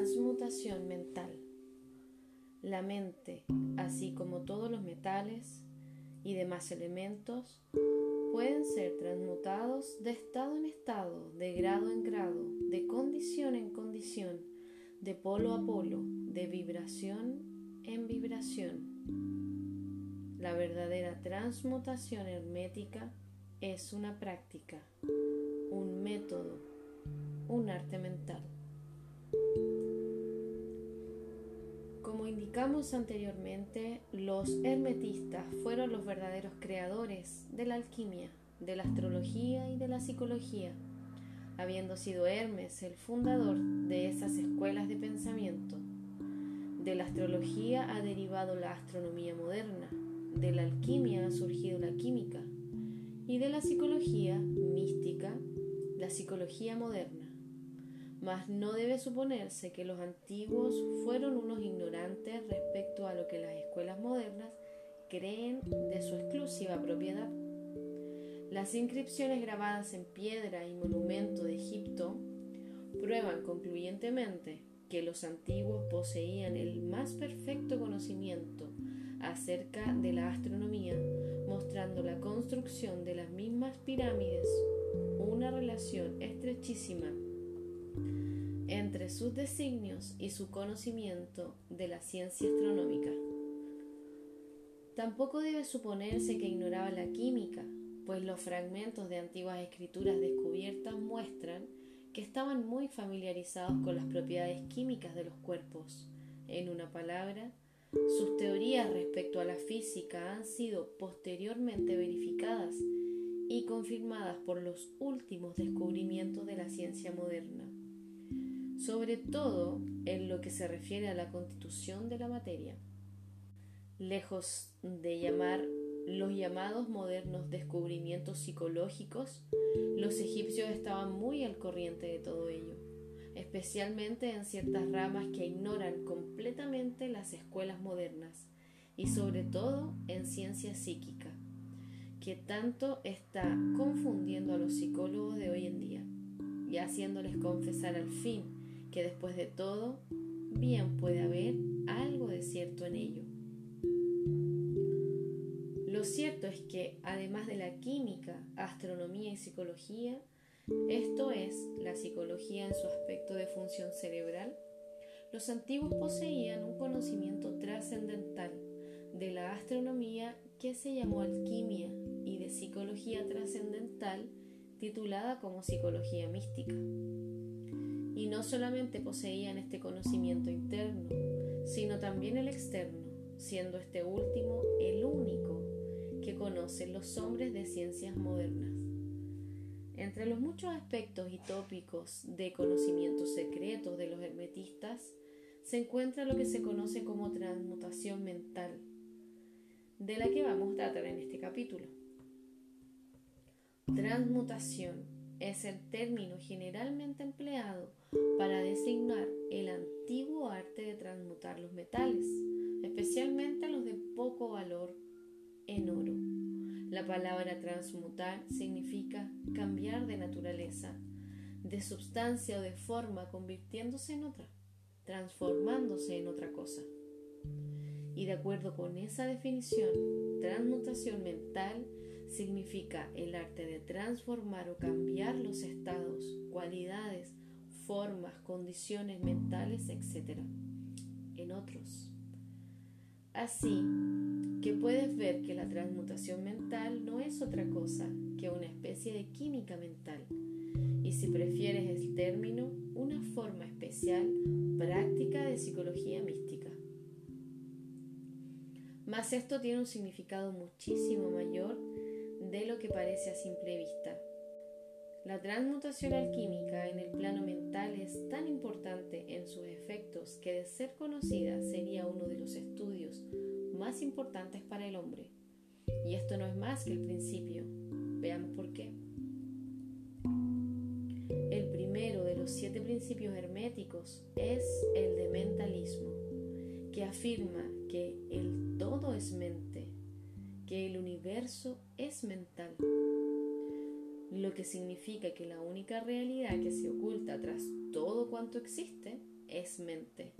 Transmutación mental. La mente, así como todos los metales y demás elementos, pueden ser transmutados de estado en estado, de grado en grado, de condición en condición, de polo a polo, de vibración en vibración. La verdadera transmutación hermética es una práctica, un método, un arte mental. Indicamos anteriormente, los hermetistas fueron los verdaderos creadores de la alquimia, de la astrología y de la psicología, habiendo sido Hermes el fundador de esas escuelas de pensamiento. De la astrología ha derivado la astronomía moderna, de la alquimia ha surgido la química y de la psicología mística la psicología moderna mas no debe suponerse que los antiguos fueron unos ignorantes respecto a lo que las escuelas modernas creen de su exclusiva propiedad. Las inscripciones grabadas en piedra y monumento de Egipto prueban concluyentemente que los antiguos poseían el más perfecto conocimiento acerca de la astronomía, mostrando la construcción de las mismas pirámides, una relación estrechísima entre sus designios y su conocimiento de la ciencia astronómica. Tampoco debe suponerse que ignoraba la química, pues los fragmentos de antiguas escrituras descubiertas muestran que estaban muy familiarizados con las propiedades químicas de los cuerpos. En una palabra, sus teorías respecto a la física han sido posteriormente verificadas y confirmadas por los últimos descubrimientos de la ciencia moderna sobre todo en lo que se refiere a la constitución de la materia. Lejos de llamar los llamados modernos descubrimientos psicológicos, los egipcios estaban muy al corriente de todo ello, especialmente en ciertas ramas que ignoran completamente las escuelas modernas y sobre todo en ciencia psíquica, que tanto está confundiendo a los psicólogos de hoy en día y haciéndoles confesar al fin que después de todo, bien puede haber algo de cierto en ello. Lo cierto es que, además de la química, astronomía y psicología, esto es, la psicología en su aspecto de función cerebral, los antiguos poseían un conocimiento trascendental de la astronomía que se llamó alquimia y de psicología trascendental titulada como psicología mística y no solamente poseían este conocimiento interno, sino también el externo, siendo este último el único que conocen los hombres de ciencias modernas. Entre los muchos aspectos y tópicos de conocimientos secretos de los hermetistas, se encuentra lo que se conoce como transmutación mental, de la que vamos a tratar en este capítulo. Transmutación es el término generalmente empleado para designar el antiguo arte de transmutar los metales, especialmente los de poco valor, en oro. La palabra transmutar significa cambiar de naturaleza, de sustancia o de forma, convirtiéndose en otra, transformándose en otra cosa. Y de acuerdo con esa definición, transmutación mental significa el arte de transformar o cambiar los estados, cualidades, formas, condiciones mentales, etc. en otros. Así que puedes ver que la transmutación mental no es otra cosa que una especie de química mental y si prefieres el término, una forma especial práctica de psicología mística. Mas esto tiene un significado muchísimo mayor de lo que parece a simple vista. La transmutación alquímica en el plano mental es tan importante en sus efectos que de ser conocida sería uno de los estudios más importantes para el hombre. Y esto no es más que el principio. Veamos por qué. El primero de los siete principios herméticos es el de mentalismo, que afirma que el todo es mente que el universo es mental, lo que significa que la única realidad que se oculta tras todo cuanto existe es mente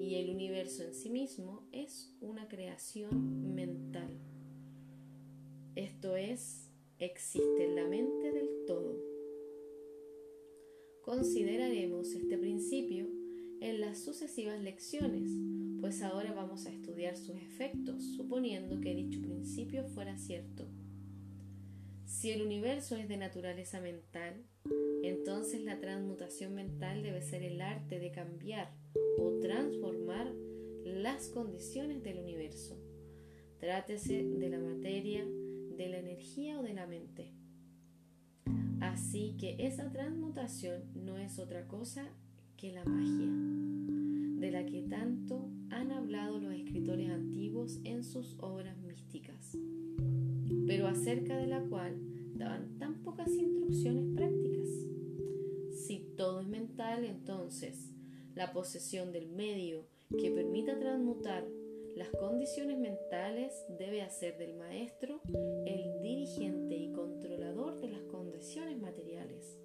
y el universo en sí mismo es una creación mental. Esto es, existe en la mente del todo. Consideraremos este principio en las sucesivas lecciones, pues ahora vamos a estudiar sus efectos, suponiendo que dicho principio fuera cierto. Si el universo es de naturaleza mental, entonces la transmutación mental debe ser el arte de cambiar o transformar las condiciones del universo. Trátese de la materia, de la energía o de la mente. Así que esa transmutación no es otra cosa que la magia, de la que tanto han hablado los escritores antiguos en sus obras místicas, pero acerca de la cual daban tan pocas instrucciones prácticas. Si todo es mental, entonces la posesión del medio que permita transmutar las condiciones mentales debe hacer del maestro el dirigente y controlador de las condiciones materiales,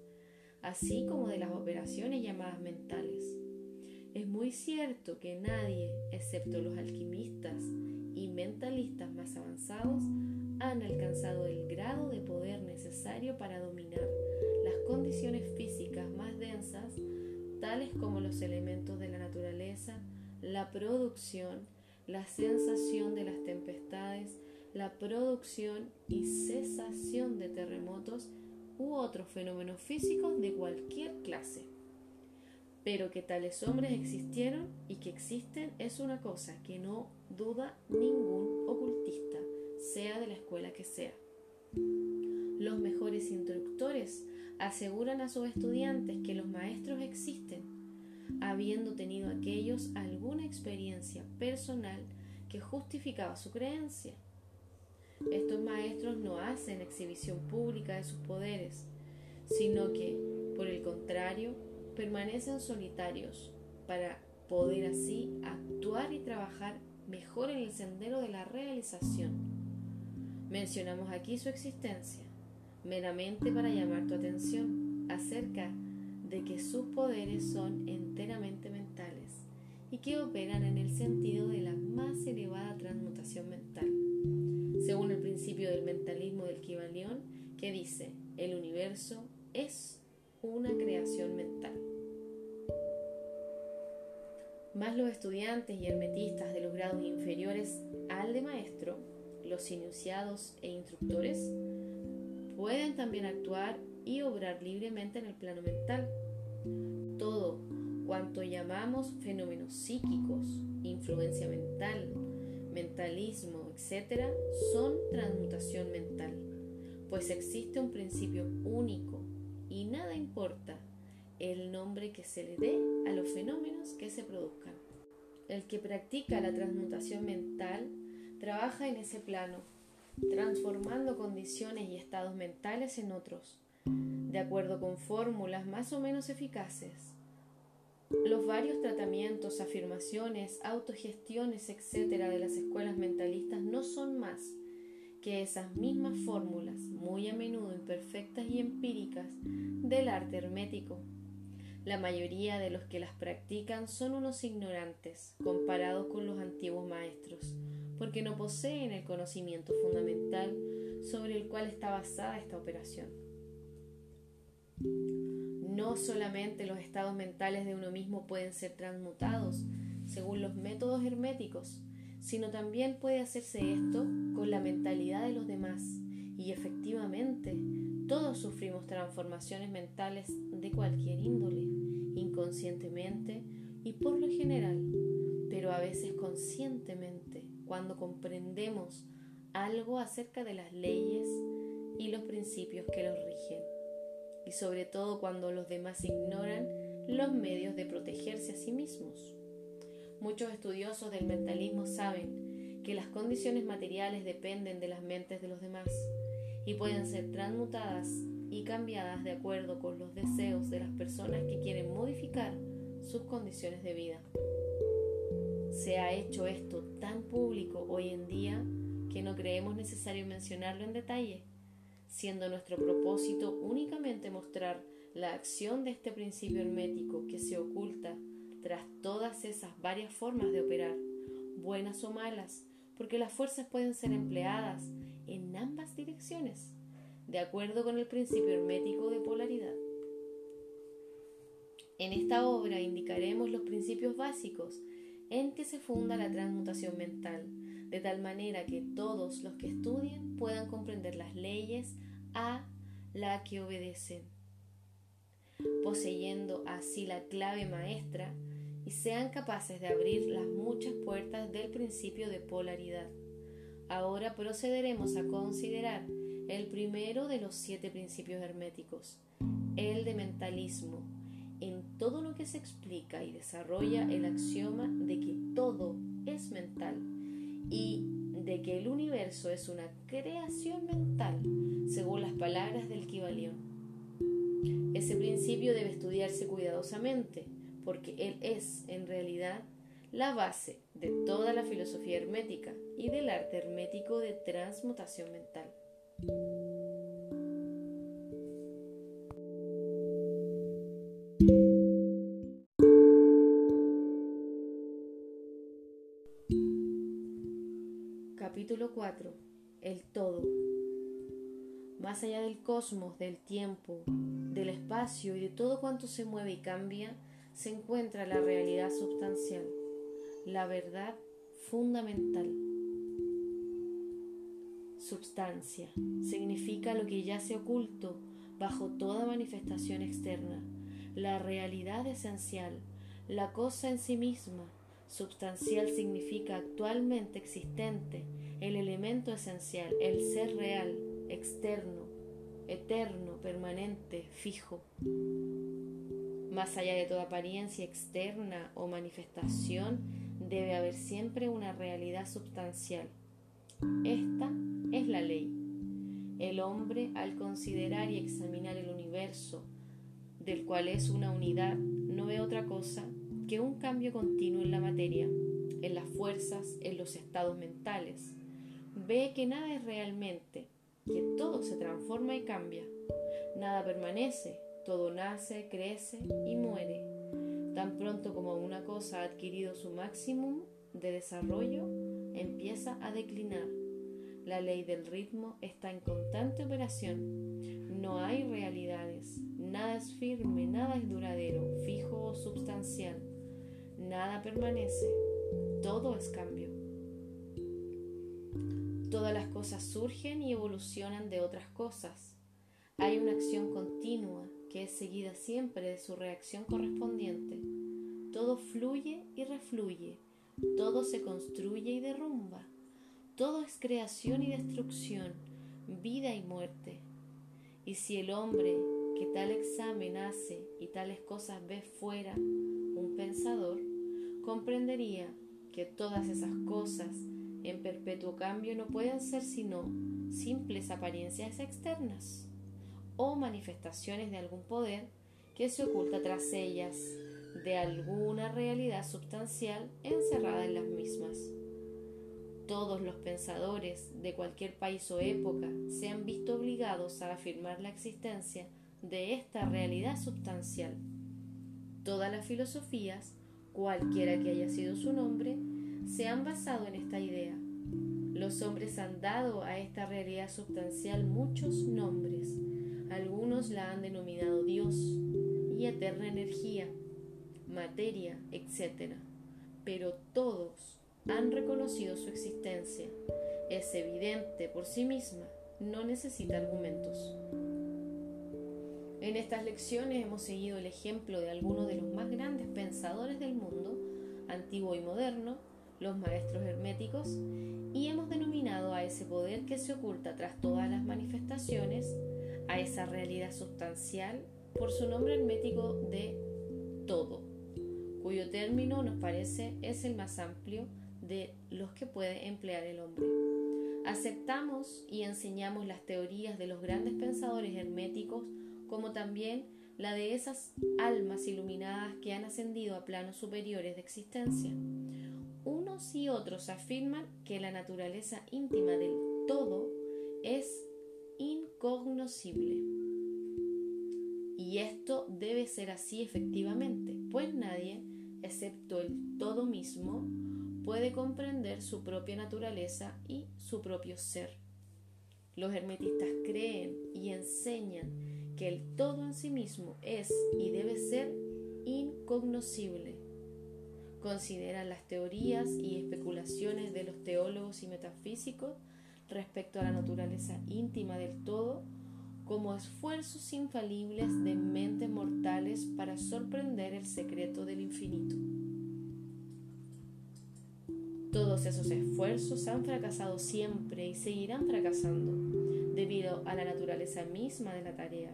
así como de las operaciones llamadas mentales. Es muy cierto que nadie, excepto los alquimistas y mentalistas más avanzados, han alcanzado el grado de poder necesario para dominar las condiciones físicas más densas, tales como los elementos de la naturaleza, la producción, la sensación de las tempestades, la producción y cesación de terremotos u otros fenómenos físicos de cualquier clase. Pero que tales hombres existieron y que existen es una cosa que no duda ningún ocultista sea de la escuela que sea. Los mejores instructores aseguran a sus estudiantes que los maestros existen, habiendo tenido aquellos alguna experiencia personal que justificaba su creencia. Estos maestros no hacen exhibición pública de sus poderes, sino que, por el contrario, permanecen solitarios para poder así actuar y trabajar mejor en el sendero de la realización. Mencionamos aquí su existencia, meramente para llamar tu atención acerca de que sus poderes son enteramente mentales y que operan en el sentido de la más elevada transmutación mental, según el principio del mentalismo del Kibalión, que dice, el universo es una creación mental. Más los estudiantes y hermetistas de los grados inferiores al de maestro los iniciados e instructores pueden también actuar y obrar libremente en el plano mental. Todo cuanto llamamos fenómenos psíquicos, influencia mental, mentalismo, etc., son transmutación mental, pues existe un principio único y nada importa el nombre que se le dé a los fenómenos que se produzcan. El que practica la transmutación mental trabaja en ese plano, transformando condiciones y estados mentales en otros, de acuerdo con fórmulas más o menos eficaces. Los varios tratamientos, afirmaciones, autogestiones, etc. de las escuelas mentalistas no son más que esas mismas fórmulas, muy a menudo imperfectas y empíricas, del arte hermético. La mayoría de los que las practican son unos ignorantes comparados con los antiguos maestros, porque no poseen el conocimiento fundamental sobre el cual está basada esta operación. No solamente los estados mentales de uno mismo pueden ser transmutados según los métodos herméticos, sino también puede hacerse esto con la mentalidad de los demás. Y efectivamente, todos sufrimos transformaciones mentales de cualquier índole, inconscientemente y por lo general, pero a veces conscientemente cuando comprendemos algo acerca de las leyes y los principios que los rigen, y sobre todo cuando los demás ignoran los medios de protegerse a sí mismos. Muchos estudiosos del mentalismo saben que las condiciones materiales dependen de las mentes de los demás y pueden ser transmutadas y cambiadas de acuerdo con los deseos de las personas que quieren modificar sus condiciones de vida. Se ha hecho esto tan público hoy en día que no creemos necesario mencionarlo en detalle, siendo nuestro propósito únicamente mostrar la acción de este principio hermético que se oculta tras todas esas varias formas de operar, buenas o malas, porque las fuerzas pueden ser empleadas en ambas direcciones, de acuerdo con el principio hermético de polaridad. En esta obra indicaremos los principios básicos en que se funda la transmutación mental, de tal manera que todos los que estudien puedan comprender las leyes a la que obedecen, poseyendo así la clave maestra sean capaces de abrir las muchas puertas del principio de polaridad. Ahora procederemos a considerar el primero de los siete principios herméticos, el de mentalismo, en todo lo que se explica y desarrolla el axioma de que todo es mental y de que el universo es una creación mental, según las palabras del Kibalión. Ese principio debe estudiarse cuidadosamente, porque él es, en realidad, la base de toda la filosofía hermética y del arte hermético de transmutación mental. Capítulo 4. El todo. Más allá del cosmos, del tiempo, del espacio y de todo cuanto se mueve y cambia, se encuentra la realidad sustancial, la verdad fundamental. Substancia significa lo que yace oculto bajo toda manifestación externa, la realidad esencial, la cosa en sí misma. Substancial significa actualmente existente, el elemento esencial, el ser real, externo, eterno, permanente, fijo. Más allá de toda apariencia externa o manifestación, debe haber siempre una realidad substancial. Esta es la ley. El hombre, al considerar y examinar el universo, del cual es una unidad, no ve otra cosa que un cambio continuo en la materia, en las fuerzas, en los estados mentales. Ve que nada es realmente, que todo se transforma y cambia. Nada permanece, todo nace, crece y muere. Tan pronto como una cosa ha adquirido su máximo de desarrollo, empieza a declinar. La ley del ritmo está en constante operación. No hay realidades. Nada es firme, nada es duradero, fijo o substancial. Nada permanece. Todo es cambio. Todas las cosas surgen y evolucionan de otras cosas. Hay una acción continua que es seguida siempre de su reacción correspondiente. Todo fluye y refluye, todo se construye y derrumba, todo es creación y destrucción, vida y muerte. Y si el hombre que tal examen hace y tales cosas ve fuera un pensador, comprendería que todas esas cosas en perpetuo cambio no pueden ser sino simples apariencias externas o manifestaciones de algún poder que se oculta tras ellas, de alguna realidad substancial encerrada en las mismas. Todos los pensadores de cualquier país o época se han visto obligados a afirmar la existencia de esta realidad substancial. Todas las filosofías, cualquiera que haya sido su nombre, se han basado en esta idea. Los hombres han dado a esta realidad substancial muchos nombres, algunos la han denominado Dios y eterna energía, materia, etc. Pero todos han reconocido su existencia. Es evidente por sí misma, no necesita argumentos. En estas lecciones hemos seguido el ejemplo de algunos de los más grandes pensadores del mundo, antiguo y moderno, los maestros herméticos, y hemos denominado a ese poder que se oculta tras todas las manifestaciones a esa realidad sustancial por su nombre hermético de todo, cuyo término nos parece es el más amplio de los que puede emplear el hombre. Aceptamos y enseñamos las teorías de los grandes pensadores herméticos como también la de esas almas iluminadas que han ascendido a planos superiores de existencia. Unos y otros afirman que la naturaleza íntima del todo es incognoscible. Y esto debe ser así efectivamente, pues nadie excepto el todo mismo, puede comprender su propia naturaleza y su propio ser. Los hermetistas creen y enseñan que el todo en sí mismo es y debe ser incognoscible. Consideran las teorías y especulaciones de los teólogos y metafísicos respecto a la naturaleza íntima del todo como esfuerzos infalibles de mentes mortales para sorprender el secreto del infinito. Todos esos esfuerzos han fracasado siempre y seguirán fracasando debido a la naturaleza misma de la tarea.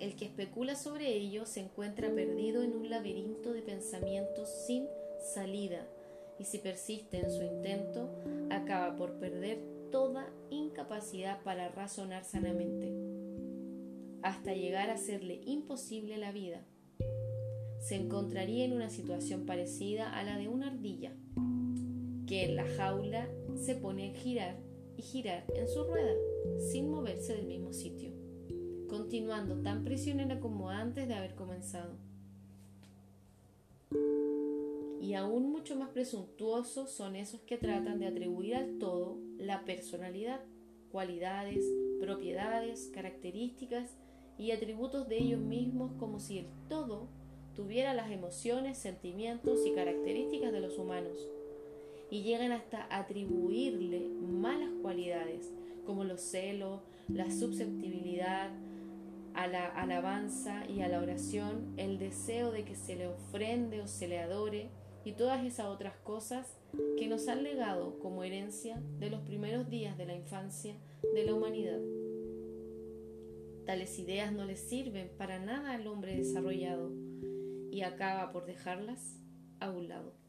El que especula sobre ello se encuentra perdido en un laberinto de pensamientos sin salida y si persiste en su intento acaba por perder toda incapacidad para razonar sanamente, hasta llegar a serle imposible la vida. Se encontraría en una situación parecida a la de una ardilla que en la jaula se pone a girar y girar en su rueda, sin moverse del mismo sitio, continuando tan prisionera como antes de haber comenzado. Y aún mucho más presuntuosos son esos que tratan de atribuir al todo la personalidad, cualidades, propiedades, características y atributos de ellos mismos como si el todo tuviera las emociones, sentimientos y características de los humanos. Y llegan hasta atribuirle malas cualidades como los celos, la susceptibilidad a la alabanza y a la oración, el deseo de que se le ofrende o se le adore y todas esas otras cosas que nos han legado como herencia de los primeros días de la infancia de la humanidad. Tales ideas no le sirven para nada al hombre desarrollado y acaba por dejarlas a un lado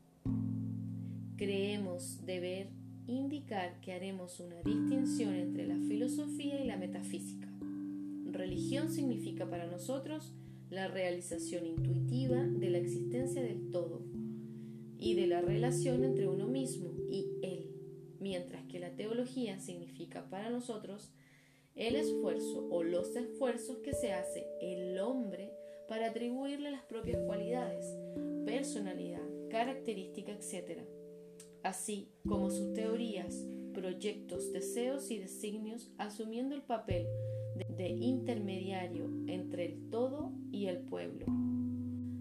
creemos deber indicar que haremos una distinción entre la filosofía y la metafísica. Religión significa para nosotros la realización intuitiva de la existencia del todo y de la relación entre uno mismo y él, mientras que la teología significa para nosotros el esfuerzo o los esfuerzos que se hace el hombre para atribuirle las propias cualidades, personalidad, característica, etc así como sus teorías, proyectos, deseos y designios, asumiendo el papel de, intermediario entre el todo y el pueblo.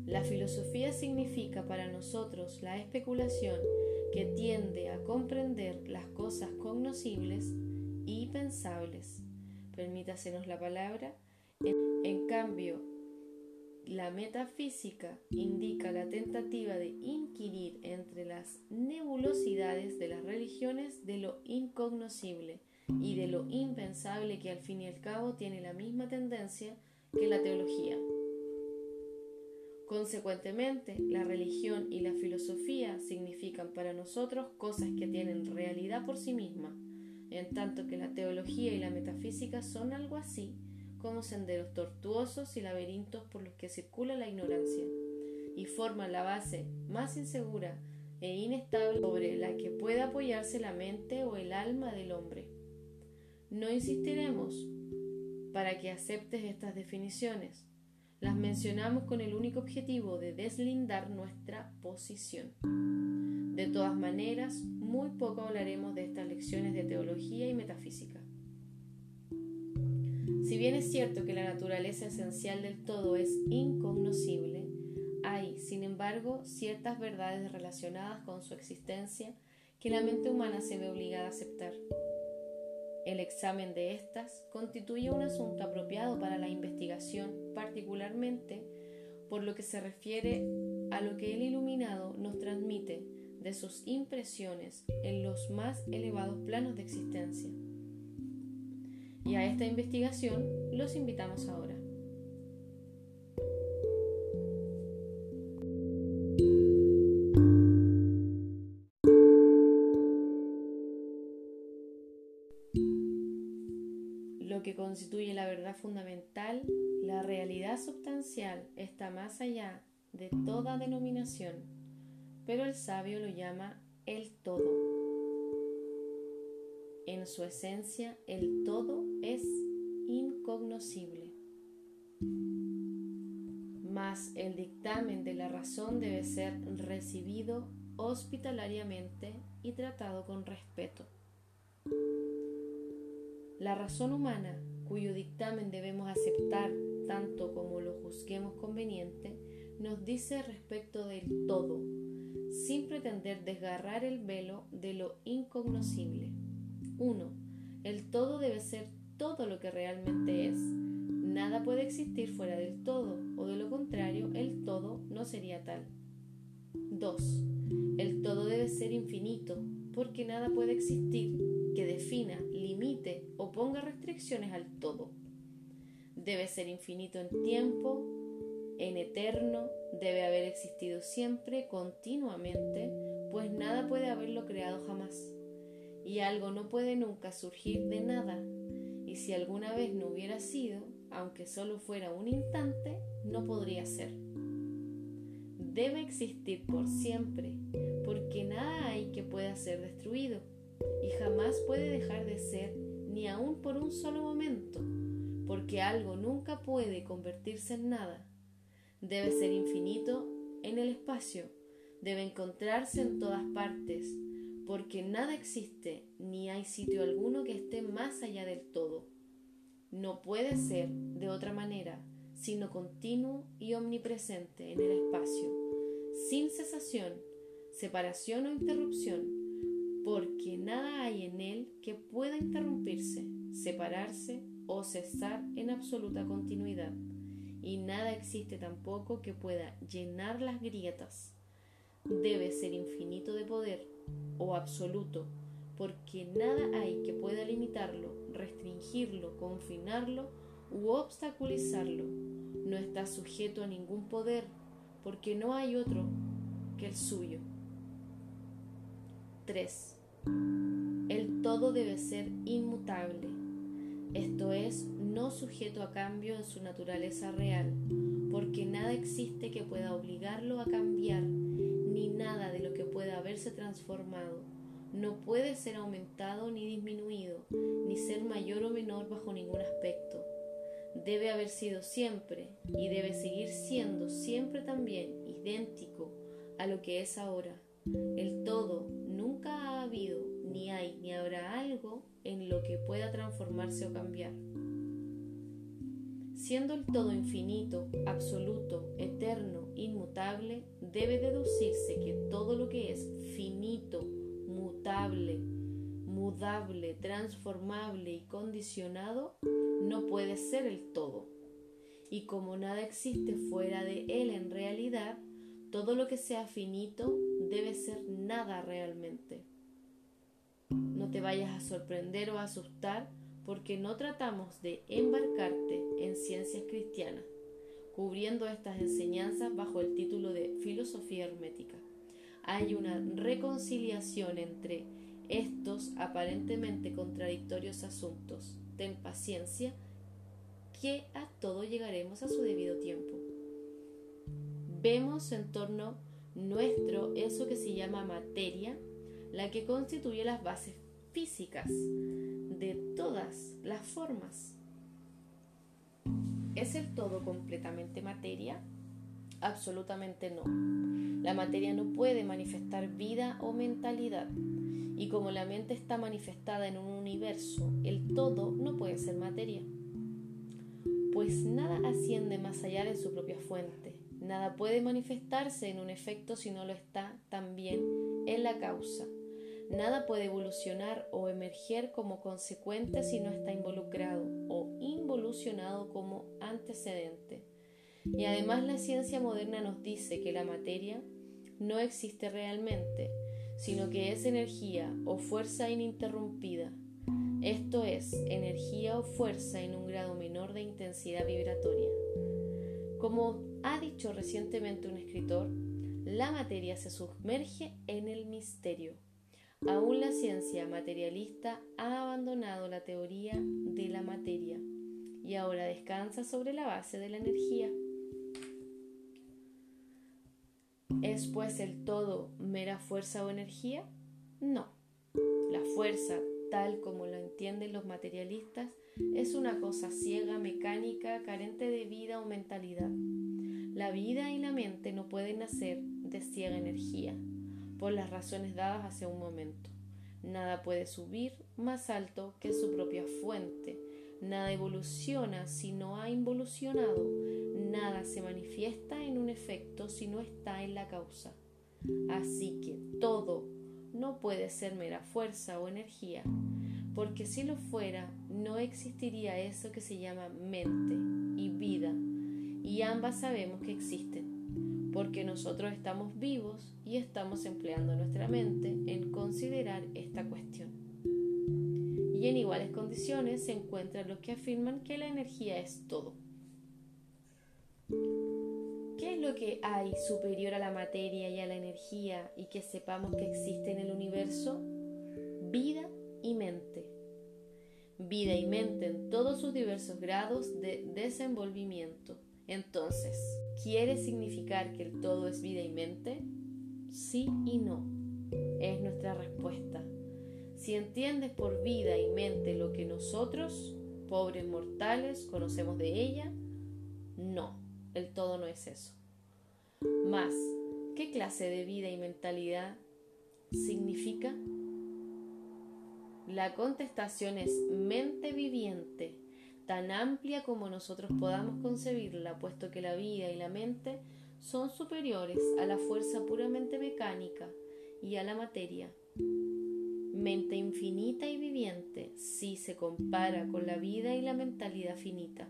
La filosofía significa para nosotros la especulación que tiende a comprender las cosas cognoscibles y pensables. Permítasenos la palabra. en cambio, la metafísica indica la tentativa de inquirir entre las nebulosidades de las religiones de lo incognoscible y de lo impensable que al fin y al cabo tiene la misma tendencia que la teología. Consecuentemente, la religión y la filosofía significan para nosotros cosas que tienen realidad por sí misma, en tanto que la teología y la metafísica son algo así como senderos tortuosos y laberintos por los que circula la ignorancia, y forman la base más insegura e inestable sobre la que puede apoyarse la mente o el alma del hombre. No insistiremos para que aceptes estas definiciones. Las mencionamos con el único objetivo de deslindar nuestra posición. De todas maneras, muy poco hablaremos de estas lecciones de teología y metafísica. Si bien es cierto que la naturaleza esencial del todo es incognoscible, hay, sin embargo, ciertas verdades relacionadas con su existencia que la mente humana se ve obligada a aceptar. El examen de estas constituye un asunto apropiado para la investigación, particularmente por lo que se refiere a lo que el iluminado nos transmite de sus impresiones en los más elevados planos de existencia. Y a esta investigación los invitamos ahora. Realidad sustancial, está más allá de toda denominación, pero el sabio lo llama el todo. En su esencia, el todo es incognoscible. Mas el dictamen de la razón debe ser recibido hospitalariamente y tratado con respeto. La razón humana, cuyo dictamen debemos aceptar tanto como lo juzguemos conveniente, nos dice respecto del todo, sin pretender desgarrar el velo de lo incognoscible. 1. El todo debe ser todo lo que realmente es. Nada puede existir fuera del todo, o de lo contrario, el todo no sería tal. 2. El todo debe ser infinito, porque nada puede existir que defina, limite o ponga restricciones al todo. Debe ser infinito en tiempo, en eterno, debe haber existido siempre, continuamente, pues nada puede haberlo creado jamás. Y algo no puede nunca surgir de nada, y si alguna vez no hubiera sido, aunque solo fuera un instante, no podría ser. Debe existir por siempre, porque nada hay que pueda ser destruido, y jamás puede dejar de ser ni aun por un solo momento, porque algo nunca puede convertirse en nada debe ser infinito en el espacio, debe encontrarse en todas partes, porque nada existe ni hay sitio alguno que esté más allá del todo. No puede ser de otra manera, sino continuo y omnipresente en el espacio, sin cesación, separación o interrupción, porque nada hay en él que pueda interrumpirse, separarse o cesar en absoluta continuidad y nada existe tampoco que pueda llenar las grietas. Debe ser infinito de poder o absoluto, porque nada hay que pueda limitarlo, restringirlo, confinarlo u obstaculizarlo. No está sujeto a ningún poder, porque no hay otro que el suyo. 3. El todo debe ser inmutable esto es, no sujeto a cambio en su naturaleza real, porque nada existe que pueda obligarlo a cambiar, ni nada de lo que pueda haberse transformado. No puede ser aumentado ni disminuido, ni ser mayor o menor bajo ningún aspecto. Debe haber sido siempre y debe seguir siendo siempre también idéntico a lo que es ahora. El todo nunca ha habido, hay, ni habrá algo en lo que pueda transformarse o cambiar. Siendo el todo infinito, absoluto, eterno, inmutable, debe deducirse que todo lo que es finito, mutable, mudable, transformable y condicionado no puede ser el todo. Y como nada existe fuera de él en realidad, todo lo que sea finito debe ser nada realmente. No te vayas a sorprender o a asustar porque no tratamos de embarcarte en ciencias cristianas, cubriendo estas enseñanzas bajo el título de filosofía hermética. Hay una reconciliación entre estos aparentemente contradictorios asuntos. Ten paciencia, que a todo llegaremos a su debido tiempo. Vemos en torno nuestro eso que se llama materia la que constituye las bases físicas de todas las formas. ¿Es el todo completamente materia? Absolutamente no. La materia no puede manifestar vida o mentalidad. Y como la mente está manifestada en un universo, el todo no puede ser materia. Pues nada asciende más allá de su propia fuente. Nada puede manifestarse en un efecto si no lo está también en la causa. Nada puede evolucionar o emerger como consecuente si no está involucrado o involucionado como antecedente. Y además la ciencia moderna nos dice que la materia no existe realmente, sino que es energía o fuerza ininterrumpida. Esto es, energía o fuerza en un grado menor de intensidad vibratoria. Como ha dicho recientemente un escritor, la materia se sumerge en el misterio Aún la ciencia materialista ha abandonado la teoría de la materia y ahora descansa sobre la base de la energía. ¿Es pues el todo mera fuerza o energía? No. La fuerza, tal como lo entienden los materialistas, es una cosa ciega, mecánica, carente de vida o mentalidad. La vida y la mente no pueden nacer de ciega energía, por las razones dadas hace un momento. Nada puede subir más alto que su propia fuente. Nada evoluciona si no ha involucionado. Nada se manifiesta en un efecto si no está en la causa. Así que todo no puede ser mera fuerza o energía, porque si lo fuera, no existiría eso que se llama mente y vida, y ambas sabemos que existen, porque nosotros estamos vivos y estamos empleando nuestra mente en considerar esta cuestión. Y en iguales condiciones se encuentran los que afirman que la energía es todo. ¿Qué es lo que hay superior a la materia y a la energía y que sepamos que existe en el universo? Vida y mente. Vida y mente en todos sus diversos grados de desenvolvimiento. Entonces, ¿quiere significar que el todo es vida y mente? Sí y no. Es nuestra respuesta. Si entiendes por vida y mente lo que nosotros, pobres mortales, conocemos de ella, no el todo no es eso. Más, ¿qué clase de vida y mentalidad significa? La contestación es mente viviente, tan amplia como nosotros podamos concebirla, puesto que la vida y la mente son superiores a la fuerza puramente mecánica y a la materia. Mente infinita y viviente si se compara con la vida y la mentalidad finita.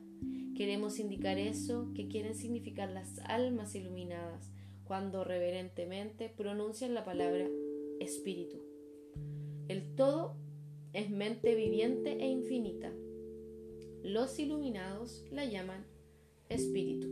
Queremos indicar eso que quieren significar las almas iluminadas cuando reverentemente pronuncian la palabra espíritu. El todo es mente viviente e infinita. Los iluminados la llaman espíritu.